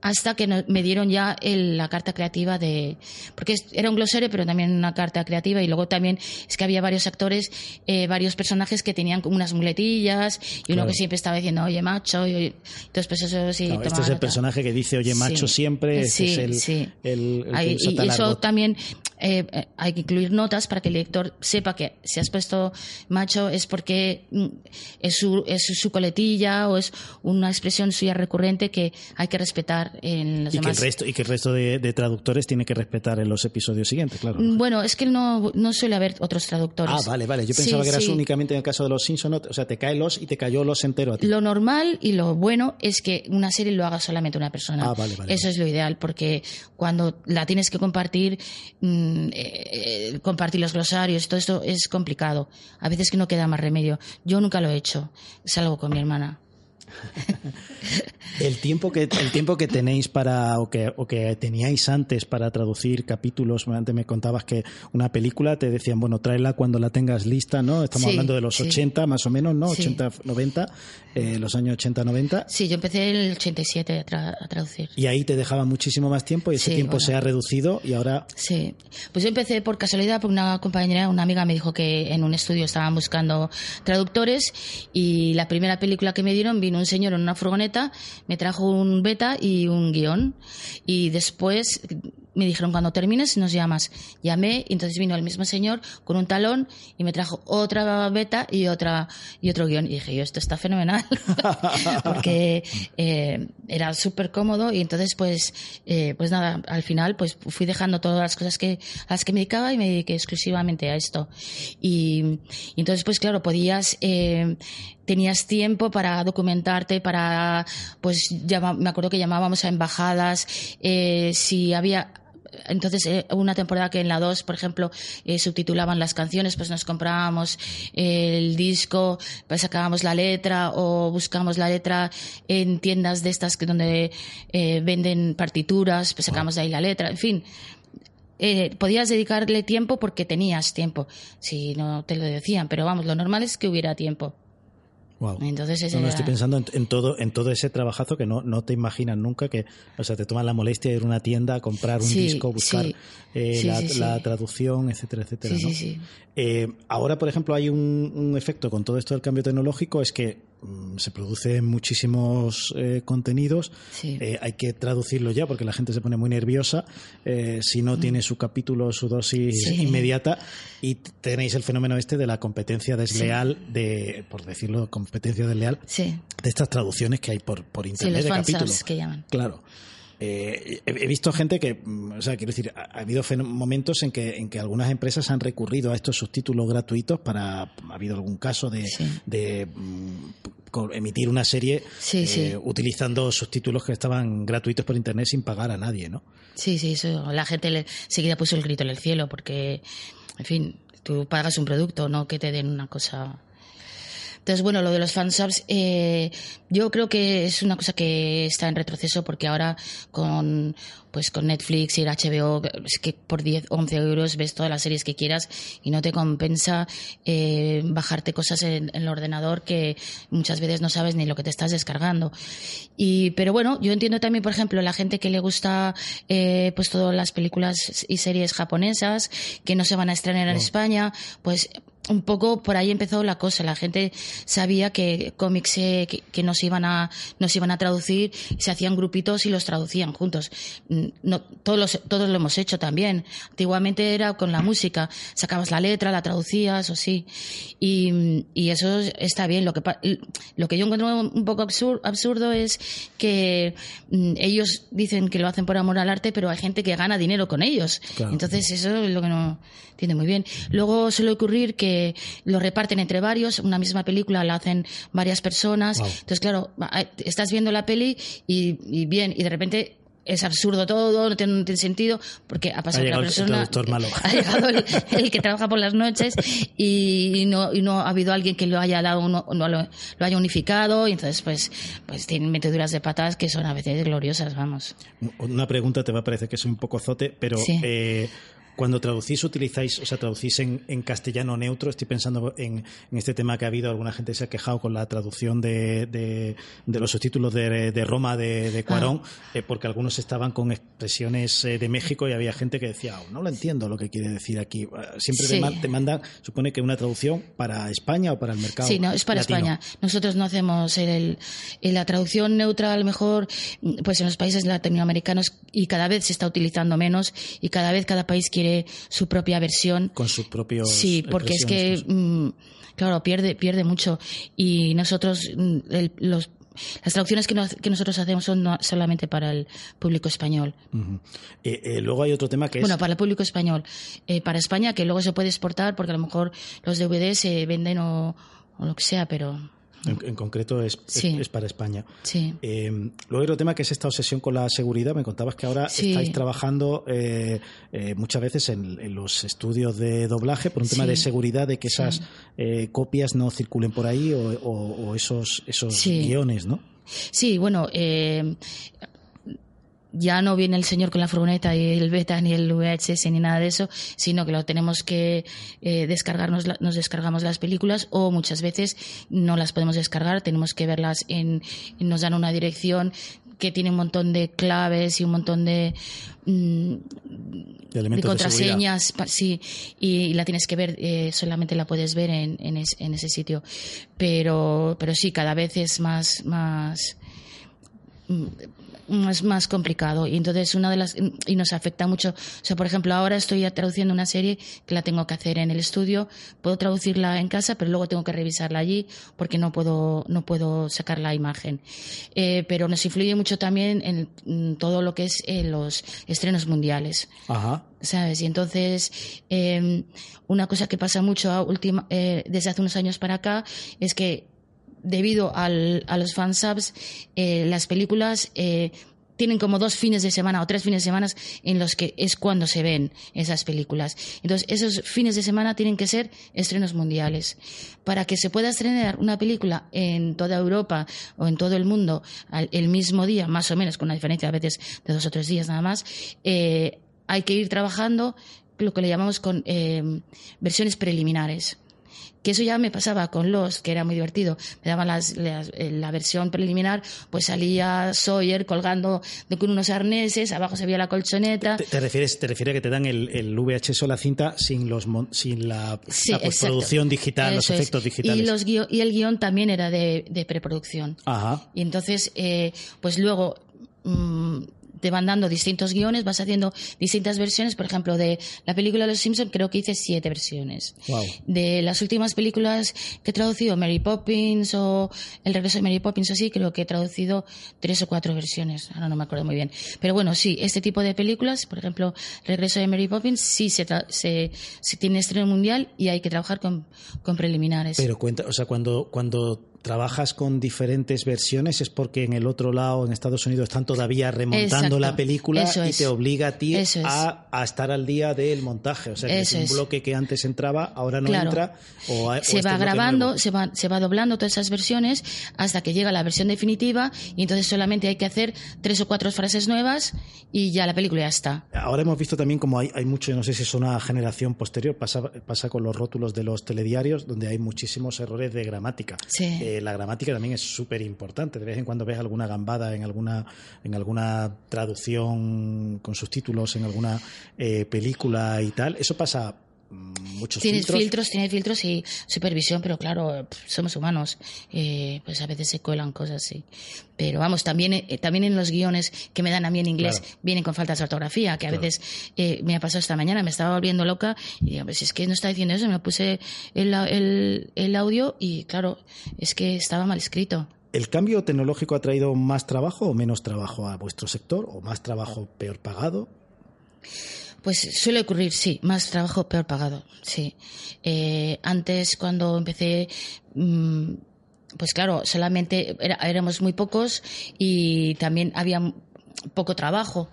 hasta que me dieron ya el- la carta creativa de porque era un glosario pero también una carta creativa y luego también es que había varios actores eh, varios personajes que tenían como unas muletillas y uno que siempre estaba diciendo oye macho y, entonces pues eso sí Claro, este es el nota. personaje que dice oye macho Sí. siempre, este Sí, es el, sí. el- el que Ahí- usa y eso también eh, eh, hay que incluir notas para que el lector sepa que si has puesto macho es porque mm, es su, es su coletilla o es una expresión suya recurrente que hay que respetar en los y que el demás. resto y que el resto de, de traductores tiene que respetar en los episodios siguientes, claro. Mm, Bueno, es que no, no suele haber otros traductores. Ah, vale, vale. Yo Sí, pensaba que eras sí. únicamente en el caso de los Simpsons. O sea, te cae los y te cayó los entero a ti. Lo normal y lo bueno es que una serie lo haga solamente una persona. Ah, vale, vale, Eso es lo ideal, porque cuando la tienes que compartir, mm, eh, compartir los glosarios, todo esto es complicado. A veces que no queda más remedio. Yo nunca lo he hecho. Salgo con mi hermana. El tiempo que el tiempo que tenéis para o que, o que teníais antes para traducir capítulos, antes me contabas que una película te decían, bueno, tráela cuando la tengas lista, ¿no? Estamos Sí, hablando de los sí. 80 más o menos, ¿no? Sí. 80 90, eh, los años 80 90 Sí, yo empecé en el 87 a, tra- a traducir. y ahí te dejaba muchísimo más tiempo y ese tiempo bueno. se ha reducido y ahora Sí, pues yo empecé por casualidad, porque una compañera, una amiga me dijo que en un estudio estaban buscando traductores y la primera película que me dieron vino un señor en una furgoneta, me trajo un beta y un guion. Y después me dijeron cuando termines nos llamas. Llamé y entonces vino el mismo señor con un talón y me trajo otra beta y otra y otro guion. Y dije yo esto está fenomenal porque eh, era súper cómodo y entonces pues eh, pues nada al final pues fui dejando todas las cosas que a las que me dedicaba y me dediqué exclusivamente a esto. Y, y entonces pues claro podías eh, tenías tiempo para documentarte para pues llama- me acuerdo que llamábamos a embajadas eh, si había entonces eh, una temporada que en la 2, por ejemplo, eh, subtitulaban las canciones, pues nos comprábamos el disco, pues sacábamos la letra o buscábamos la letra en tiendas de estas que donde eh, venden partituras, pues sacábamos de ahí la letra, en fin. Eh, podías dedicarle tiempo porque tenías tiempo, si no te lo decían, pero vamos, lo normal es que hubiera tiempo. Wow. Entonces ese no, no, estoy pensando en, todo en todo ese trabajazo que no, no te imaginas nunca que o sea te tomas la molestia de ir a una tienda a comprar un Sí, disco buscar sí. eh, Sí, la, traducción etcétera etcétera Sí, ¿no? Eh, ahora por ejemplo hay un, un efecto con todo esto del cambio tecnológico es que se producen muchísimos eh, contenidos Sí. eh, hay que traducirlo ya porque la gente se pone muy nerviosa eh, si no tiene su capítulo su dosis Mm. Sí. inmediata y tenéis el fenómeno este de la competencia desleal de por decirlo competencia desleal Sí, de estas traducciones que hay por, por internet los de capítulos. que llaman. Claro. Eh, he, he visto gente que, mm, o sea, quiero decir, ha, ha habido momentos en que, en que algunas empresas han recurrido a estos subtítulos gratuitos para, ha habido algún caso de, Sí. de, mm, emitir una serie Sí, eh, sí. utilizando subtítulos que estaban gratuitos por internet sin pagar a nadie, ¿no? Sí, sí, eso. La gente le, seguida puso el grito en el cielo porque, en fin, tú pagas un producto, no que te den una cosa. Entonces, bueno, lo de los fansubs, eh, yo creo que es una cosa que está en retroceso porque ahora con, pues con Netflix y el HBO, es que por 10, 11 euros ves todas las series que quieras y no te compensa eh, bajarte cosas en, en el ordenador que muchas veces no sabes ni lo que te estás descargando. Y, pero bueno, yo entiendo también, por ejemplo, la gente que le gusta eh, pues todas las películas y series japonesas que no se van a estrenar en España, pues un poco por ahí empezó la cosa. La gente sabía que cómics eh, que, que nos iban a nos iban a traducir, se hacían grupitos y los traducían juntos. Mm, No, todos los- todos lo hemos hecho también. Antiguamente era con la música, sacabas la letra, la traducías o sí. Y, y eso está bien. Lo que lo que yo encuentro un poco absur- absurdo es que mm, ellos dicen que lo hacen por amor al arte, pero hay gente que gana dinero con ellos. Claro. Entonces eso es lo que no entiende muy bien. Luego suele ocurrir que lo reparten entre varios, una misma película la hacen varias personas. Wow. Entonces, claro, eh, estás viendo la peli y, y bien, y de repente es absurdo todo, no tiene, no tiene sentido, porque ha pasado Ha otra el persona. traductor malo. Ha llegado el, el que trabaja por las noches y no, y no ha habido alguien que lo haya dado, uno- no lo, lo haya unificado, y entonces pues, pues tienen meteduras de patas que son a veces gloriosas, vamos. Una pregunta te va a parecer que es un poco zote, pero Sí. eh, cuando traducís, utilizáis, o sea, traducís en, en castellano neutro. Estoy pensando en, en este tema que ha habido, alguna gente se ha quejado con la traducción de, de- de los subtítulos de, de Roma de, de Cuarón, eh, porque algunos estaban con expresiones eh, de México y había gente que decía, "Oh, no lo entiendo lo que quiere decir aquí. Eh, Siempre te, Sí. te mandan, supone que una traducción para España o para el mercado. Sí, no, es para latino. España. Nosotros no hacemos el, el- la traducción neutra, a lo mejor, pues en los países latinoamericanos y cada vez se está utilizando menos y cada vez cada país quiere su propia versión. Con sus propios. Sí, porque es que, mm, claro, pierde, pierde mucho. Y nosotros, mm, el- los, las traducciones que, nos- que nosotros hacemos son no- solamente para el público español. Eh, eh, luego hay otro tema que es. Bueno, para el público español. Eh, para España, que luego se puede exportar, porque a lo mejor los DVDs se venden o, o lo que sea, pero En, en concreto es, es- Sí. es para España. sí. Eh, luego hay otro tema que es esta obsesión con la seguridad. Me contabas que ahora Sí. estáis trabajando eh, eh, muchas veces en, en los estudios de doblaje por un tema de seguridad, de que esas eh, copias no circulen por ahí o, o- o esos, esos guiones, ¿no? Sí, bueno, eh, ya no viene el señor con la furgoneta y el beta ni el VHS ni nada de eso, sino que lo tenemos que eh, descargarnos, nos descargamos las películas o muchas veces no las podemos descargar, tenemos que verlas en, nos dan una dirección que tiene un montón de claves y un montón de, mm, De de contraseñas, sí, y la tienes que ver, eh, solamente la puedes ver en, en, es- en ese sitio. Pero, pero sí, cada vez es más, más, es más complicado. Y entonces una de las y nos afecta mucho. O sea por ejemplo ahora estoy traduciendo una serie que la tengo que hacer en el estudio. Puedo traducirla en casa pero luego tengo que revisarla allí porque no puedo no puedo sacar la imagen. Eh, pero nos influye mucho también en mm, todo lo que es eh, los estrenos mundiales. Ajá. ¿sabes? Y entonces, eh, una cosa que pasa mucho a última- eh, desde hace unos años para acá es que debido al- a los fansubs, eh, las películas eh, tienen como dos fines de semana o tres fines de semana en los que es cuando se ven esas películas. Entonces, esos fines de semana tienen que ser estrenos mundiales. Para que se pueda estrenar una película en toda Europa o en todo el mundo el mismo día, más o menos, con una diferencia a veces de dos o tres días nada más, eh, hay que ir trabajando lo que le llamamos con eh, versiones preliminares que eso ya me pasaba con los, que era muy divertido. Me daban las, eh, la versión preliminar, pues salía Sawyer colgando de, con unos arneses, abajo se veía la colchoneta. ¿Te, refieres, te refieres a que te dan el, el, VHS o la cinta sin, los, sin la, postproducción digital, los efectos digitales? Y, los y el guion también era de, de preproducción. Ajá. Y entonces, eh, pues luego... Mm, te van dando distintos guiones, vas haciendo distintas versiones. Por ejemplo, de la película Los Simpsons creo que hice siete versiones. De las últimas películas que he traducido, Mary Poppins o El regreso de Mary Poppins, así, creo que he traducido tres o cuatro versiones. Ahora no me acuerdo muy bien. Pero bueno, sí, este tipo de películas, por ejemplo, El regreso de Mary Poppins, sí se, se, se tiene estreno mundial y hay que trabajar con, con preliminares. Pero cuenta, o sea, cuando, cuando trabajas con diferentes versiones es porque en el otro lado, en Estados Unidos, están todavía remontando la película y te obliga a ti a, estar al día del montaje. O sea, que es un bloque que antes entraba, ahora no entra. O, se va grabando, se va, se va doblando todas esas versiones hasta que llega la versión definitiva y entonces solamente hay que hacer tres o cuatro frases nuevas y ya la película ya está. Ahora hemos visto también como hay, hay mucho, no sé si es una generación posterior, pasa, pasa con los rótulos de los telediarios, donde hay muchísimos errores de gramática. Sí. Eh, la gramática también es súper importante. De vez en cuando ves alguna gambada en alguna, en alguna traducción con subtítulos, en alguna eh, película y tal. Eso pasa muchos tienes filtros. tienes filtros y supervisión, pero claro, somos humanos, eh, pues a veces se cuelan cosas así. Pero vamos, también, también en los guiones que me dan a mí en inglés vienen con faltas de ortografía, que a veces me ha pasado esta mañana, me estaba volviendo loca y digo, pues es que no está diciendo eso, me puse el, el, el audio y claro, es que estaba mal escrito. ¿El cambio tecnológico ha traído más trabajo o menos trabajo a vuestro sector? ¿O más trabajo peor pagado? Pues suele ocurrir, sí, más trabajo peor pagado, sí. Eh, antes, cuando empecé, mm, pues claro, solamente éramos muy pocos y también había poco trabajo.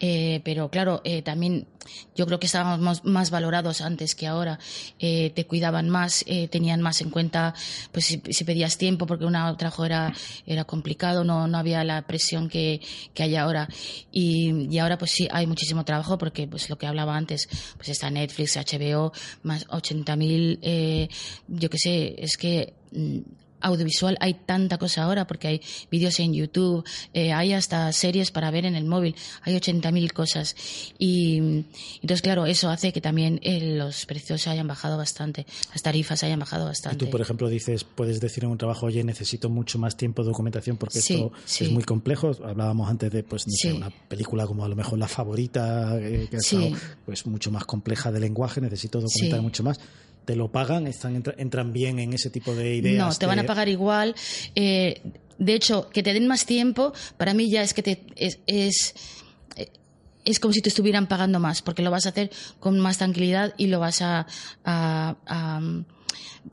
Eh, pero claro, eh, también yo creo que estábamos más, valorados antes que ahora. Eh, te cuidaban más, tenían más en cuenta, pues si, pedías tiempo porque un trabajo era, era complicado, no, no había la presión que, que hay ahora. Y, y, ahora pues sí, hay muchísimo trabajo porque pues lo que hablaba antes, pues está Netflix, HBO, más 80.000, yo qué sé, es que mm, audiovisual hay tanta cosa ahora porque hay vídeos en YouTube, eh, hay hasta series para ver en el móvil, hay 80.000 cosas. Y entonces, claro, eso hace que también eh, los precios hayan bajado bastante, las tarifas hayan bajado bastante. Y tú, por ejemplo, dices, puedes decir en un trabajo, oye, necesito mucho más tiempo de documentación porque esto es muy complejo. Hablábamos antes de, pues, una película como a lo mejor La Favorita, eh, que es pues mucho más compleja de lenguaje, necesito documentar mucho más te lo pagan, están entran bien en ese tipo de ideas. No, te van a pagar igual. Eh, de hecho, que te den más tiempo, para mí ya es que te, es, es, como si te estuvieran pagando más, porque lo vas a hacer con más tranquilidad y lo vas a,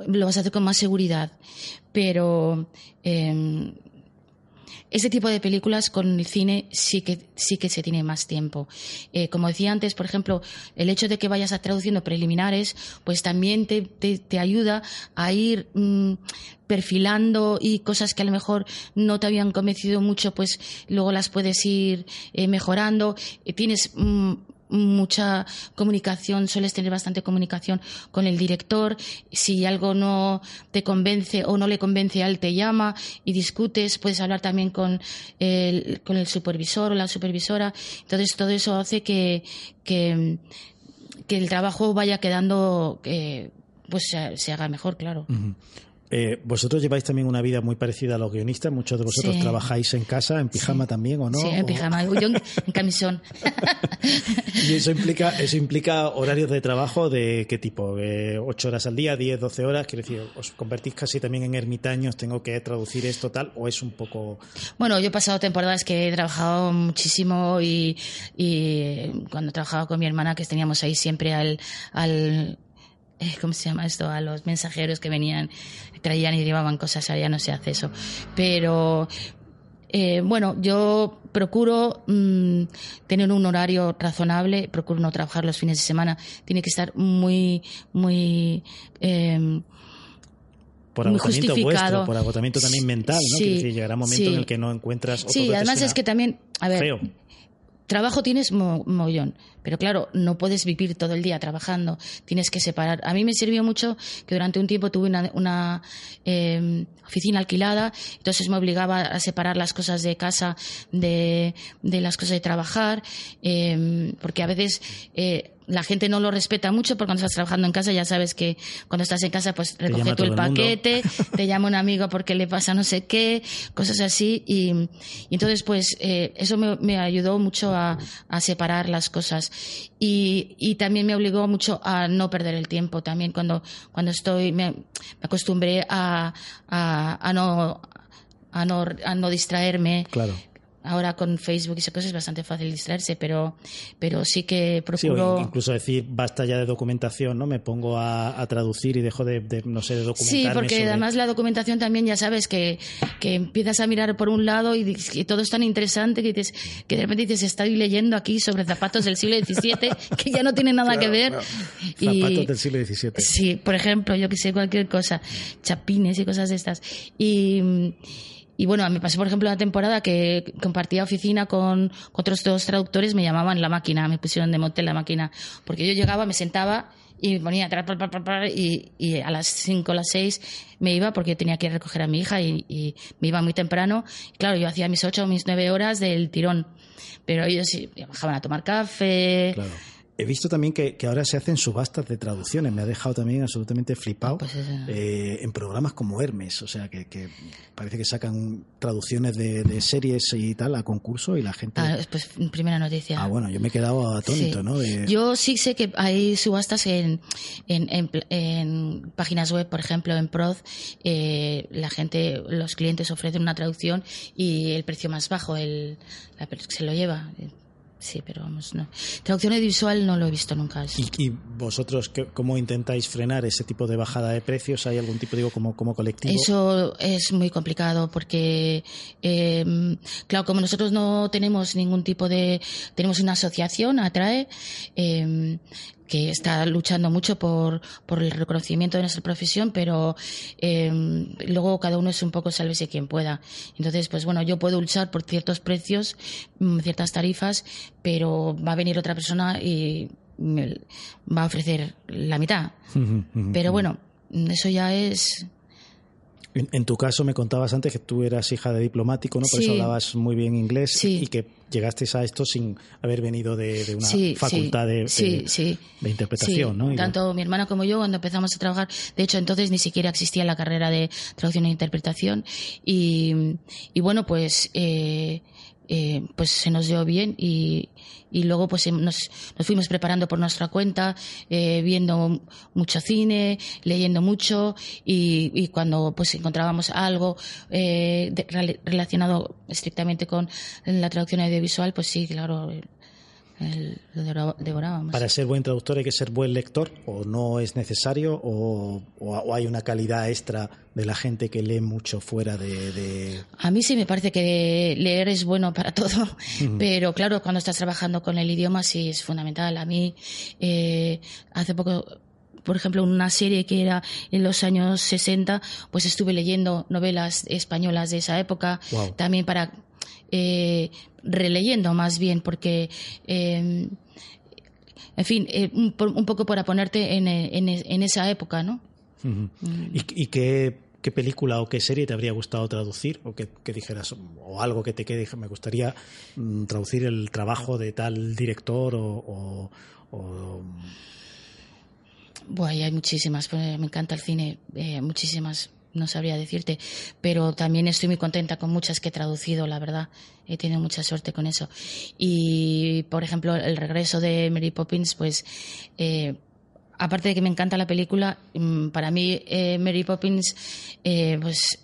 lo vas a hacer con más seguridad. Pero eh, ese tipo de películas con el cine sí que, sí que se tiene más tiempo. Eh, como decía antes, por ejemplo, el hecho de que vayas a traduciendo preliminares, pues también te, te, ayuda a ir mm, perfilando y cosas que a lo mejor no te habían convencido mucho, pues luego las puedes ir eh, mejorando. Eh, tienes mm, mucha comunicación, sueles tener bastante comunicación con el director. Si algo no te convence o no le convence a él, te llama y discutes. Puedes hablar también con el, con el supervisor o la supervisora. Entonces, todo eso hace que, que, el trabajo vaya quedando, eh, pues se, haga mejor, claro. Eh, vosotros lleváis también una vida muy parecida a los guionistas. Muchos de vosotros trabajáis en casa, en pijama también, ¿o no? Sí, en pijama. Yo en, camisón. ¿Y eso implica, eso implica horarios de trabajo de qué tipo? ¿Ocho horas al día, diez, doce horas? Quiero decir, ¿os convertís casi también en ermitaños? ¿Tengo que traducir esto tal? ¿O es un poco...? Bueno, yo he pasado temporadas que he trabajado muchísimo y, y cuando trabajaba con mi hermana, que teníamos ahí siempre al, al eh, ¿cómo se llama esto? A los mensajeros que venían, traían y llevaban cosas allá, no se hace eso. Pero Eh, bueno, yo procuro mm, tener un horario razonable, procuro no trabajar los fines de semana. Tiene que estar muy, muy. Eh, por agotamiento vuestro, por agotamiento también mental, ¿no? Sí, llegará un momento en el que no encuentras otro Sí, además es que también, a ver, trabajo tienes mogollón, pero claro, no puedes vivir todo el día trabajando, tienes que separar. A mí me sirvió mucho que durante un tiempo tuve una, em, oficina alquilada, entonces me obligaba a separar las cosas de casa de, las cosas de trabajar, em, porque a veces eh, la gente no lo respeta mucho porque cuando estás trabajando en casa ya sabes que cuando estás en casa pues recoge tú el paquete, te llama un amigo porque le pasa no sé qué, cosas así y, entonces pues eh, eso me, ayudó mucho a, separar las cosas. Y, también me obligó mucho a no perder el tiempo también. Cuando, cuando estoy, me, acostumbré a, a, no a no, a no distraerme. Claro ahora con Facebook y esas cosas es bastante fácil distraerse, pero, pero sí que procuro... Sí, incluso decir, basta ya de documentación, ¿no? Me pongo a, traducir y dejo de, no sé, de documentarme Sí, porque además la documentación también ya sabes que, que empiezas a mirar por un lado y, todo es tan interesante que, dices, que de repente dices, estoy leyendo aquí sobre zapatos del siglo XVII que ya no tiene nada que ver. Zapatos del siglo XVII. Sí, por ejemplo, yo que sé, cualquier cosa, chapines y cosas de estas. Y y bueno, me pasó, por ejemplo, una temporada que compartía oficina con, otros dos traductores, me llamaban la máquina, me pusieron de motel la máquina. Porque yo llegaba, me sentaba y me ponía y, y a las 5 o las 6 me iba porque tenía que recoger a mi hija y, me iba muy temprano. claro, yo hacía mis 8 o mis 9 horas del tirón. Pero ellos bajaban a tomar café. Claro He visto también que, ahora se hacen subastas de traducciones. Me ha dejado también absolutamente flipado pues eh, en programas como Hermes. O sea, que, parece que sacan traducciones de, series y tal a concurso y la gente. Ah, pues primera noticia. Ah, bueno, yo me he quedado atónito, ¿no? Yo sí sé que hay subastas en, en, páginas web, por ejemplo, en Prod. Eh, la gente, los clientes ofrecen una traducción y el precio más bajo, el, la, se lo lleva. Sí, pero vamos, no. Traducción audiovisual no lo he visto nunca. ¿Y, vosotros cómo intentáis frenar ese tipo de bajada de precios? ¿Hay algún tipo, digo, como, como colectivo? Eso es muy complicado porque, em, claro, como nosotros no tenemos ningún tipo de. Tenemos una asociación, Atrae, eh, que está luchando mucho por, por el reconocimiento de nuestra profesión, pero eh, luego cada uno es un poco sálvese quien pueda. Entonces, pues bueno, yo puedo luchar por ciertos precios, mm, ciertas tarifas, pero va a venir otra persona y me va a ofrecer la mitad. pero bueno, eso ya es en, tu caso me contabas antes que tú eras hija de diplomático, ¿no? Por eso hablabas muy bien inglés y que llegaste a esto sin haber venido de, una facultad de, de, interpretación, ¿no? Tanto mi hermana como yo cuando empezamos a trabajar, de hecho entonces ni siquiera existía la carrera de traducción e interpretación. Y, y bueno, pues... Eh, eh, pues se nos dio bien y, y luego pues em, nos, nos, fuimos preparando por nuestra cuenta, eh, viendo mucho cine, leyendo mucho y, y cuando pues encontrábamos algo eh, relacionado estrictamente con la traducción audiovisual, pues sí, claro, lo devorábamos. Para ser buen traductor hay que ser buen lector, o no es necesario, o, hay una calidad extra de la gente que lee mucho fuera de, A mí sí me parece que leer es bueno para todo, pero claro, cuando estás trabajando con el idioma sí es fundamental. A mí, eh, hace poco por ejemplo, una serie que era en los años 60, pues estuve leyendo novelas españolas de esa época, también para eh, releyendo más bien, porque, eh, en fin, eh, un, poco para ponerte en, en, esa época, ¿no? ¿Y, qué, película o qué serie te habría gustado traducir? O que, dijeras, o algo que te quede, me gustaría mm, traducir el trabajo de tal director o... hay muchísimas, pues, me encanta el cine, muchísimas no sabría decirte, pero también estoy muy contenta con muchas que he traducido, la verdad. He tenido mucha suerte con eso. Y, por ejemplo, el regreso de Mary Poppins, pues, eh, aparte de que me encanta la película, mm, para mí eh, Mary Poppins, eh, pues,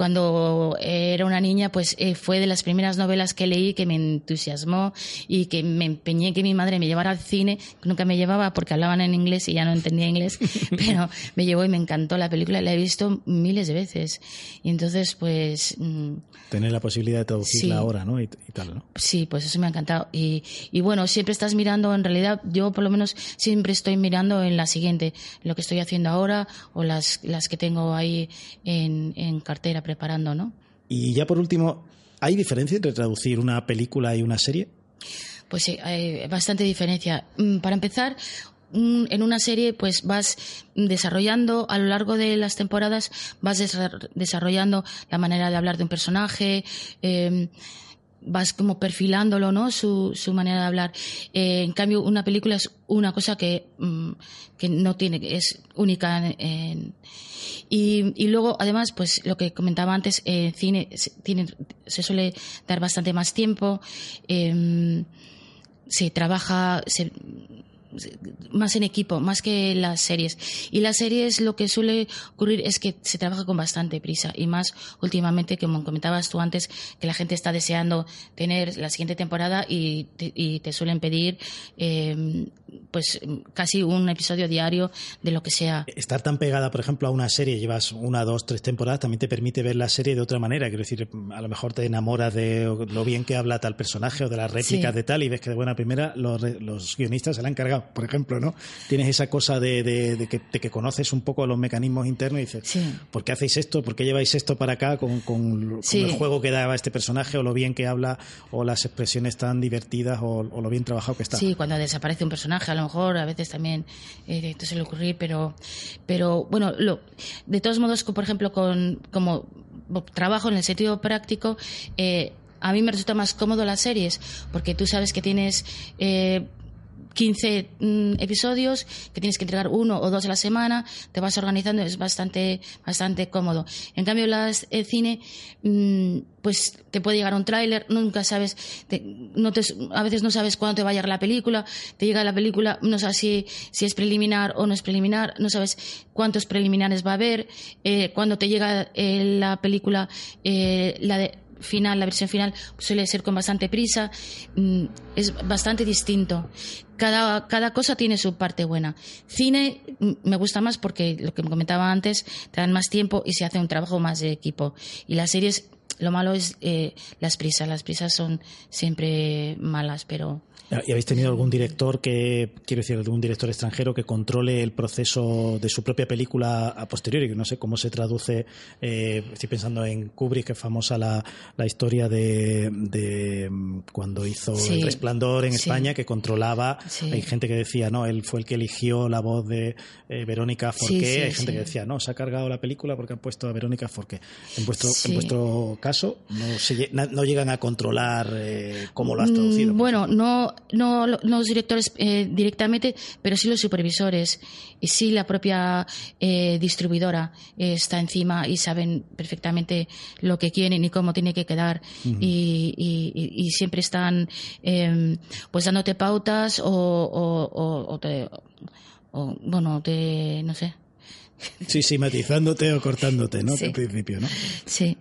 cuando era una niña, pues eh, fue de las primeras novelas que leí que me entusiasmó y que me empeñé que mi madre me llevara al cine. Nunca me llevaba porque hablaban en inglés y ya no entendía inglés, pero me llevó y me encantó la película. La he visto miles de veces. Y entonces, pues... Mm, Tener la posibilidad de traducirla ahora, ¿no? Y, tal, ¿no? Sí, pues eso me ha encantado. Y, y bueno, siempre estás mirando, en realidad, yo por lo menos siempre estoy mirando en la siguiente, lo que estoy haciendo ahora o las, las que tengo ahí en, en cartera preparando, ¿no? Y ya por último, ¿hay diferencia entre traducir una película y una serie? Pues sí, hay bastante diferencia. Mm, para empezar, en una serie pues vas desarrollando a lo largo de las temporadas vas desarrollando la manera de hablar de un personaje eh, vas como perfilándolo, ¿no? Su, su manera de hablar. Eh, en cambio, una película es una cosa que, mm, que no tiene, es única en, y, y, luego, además, pues lo que comentaba antes, en cine tiene, se suele dar bastante más tiempo, eh, se trabaja, se, más en equipo, más que las series. Y las series lo que suele ocurrir es que se trabaja con bastante prisa y más últimamente, como comentabas tú antes, que la gente está deseando tener la siguiente temporada y te, suelen pedir eh, pues casi un episodio diario de lo que sea. Estar tan pegada, por ejemplo, a una serie, llevas una, dos, tres temporadas, también te permite ver la serie de otra manera. Quiero decir, a lo mejor te enamoras de lo bien que habla tal personaje o de las réplicas de tal y ves que de buena primera los, los guionistas se la han cargado por ejemplo, ¿no? Tienes esa cosa de, que, conoces un poco los mecanismos internos y dices, ¿por qué hacéis esto? ¿Por qué lleváis esto para acá con, el juego que daba este personaje o lo bien que habla o las expresiones tan divertidas o, lo bien trabajado que está? Sí, cuando desaparece un personaje, a lo mejor a veces también eh, se le ocurrir, pero, pero bueno, lo, de todos modos, por ejemplo, con, como trabajo en el sentido práctico, eh, a mí me resulta más cómodo las series, porque tú sabes que tienes eh, 15 mm, episodios que tienes que entregar uno o dos a la semana, te vas organizando, es bastante, bastante cómodo. En cambio, las, el cine, mm, pues te puede llegar un tráiler, nunca sabes, no te, a veces no sabes cuándo te va a llegar la película, te llega la película, no sabes si, si es preliminar o no es preliminar, no sabes cuántos preliminares va a haber, eh, cuando te llega eh, la película, eh, la de, final, la versión final suele ser con bastante prisa, mm, es bastante distinto. Cada, cada cosa tiene su parte buena. Cine me gusta más porque lo que me comentaba antes, te dan más tiempo y se hace un trabajo más de equipo. Y las series, lo malo es eh, las prisas. Las prisas son siempre malas, pero ¿Y habéis tenido algún director que, quiero decir, algún director extranjero que controle el proceso de su propia película a posteriori? Que no sé cómo se traduce. Eh, estoy pensando en Kubrick, que es famosa la, la historia de, de, cuando hizo El Resplandor en España, que controlaba. Hay gente que decía, no, él fue el que eligió la voz de eh, Verónica Forqué. Hay gente que decía, no, se ha cargado la película porque han puesto a Verónica Forqué. En vuestro, en vuestro caso, no, no llegan a controlar eh, cómo lo has traducido. Mm, bueno, no no, los directores eh, directamente, pero sí los supervisores y sí la propia eh, distribuidora está encima y saben perfectamente lo que quieren y cómo tiene que quedar y, siempre están em, pues dándote pautas o, te, bueno, te, no sé. Sí, sí, matizándote o cortándote, ¿no? Al principio, ¿no? Sí.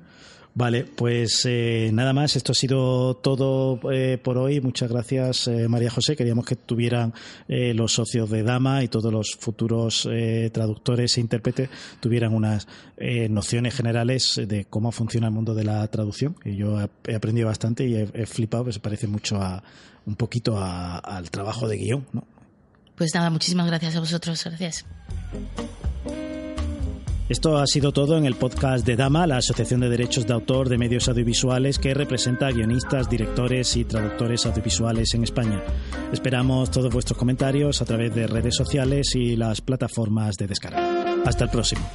Vale, pues eh, nada más. Esto ha sido todo eh, por hoy. Muchas gracias, eh, María José. Queríamos que tuvieran los socios de Dama y todos los futuros traductores e intérpretes tuvieran unas nociones generales de cómo funciona el mundo de la traducción. Y yo he aprendido bastante y he, flipado, que se parece mucho a un poquito al trabajo de guion. ¿no? Pues nada, muchísimas gracias a vosotros. Gracias. Esto ha sido todo en el podcast de Dama, la Asociación de Derechos de Autor de Medios Audiovisuales que representa a guionistas, directores y traductores audiovisuales en España. Esperamos todos vuestros comentarios a través de redes sociales y las plataformas de descarga. Hasta el próximo.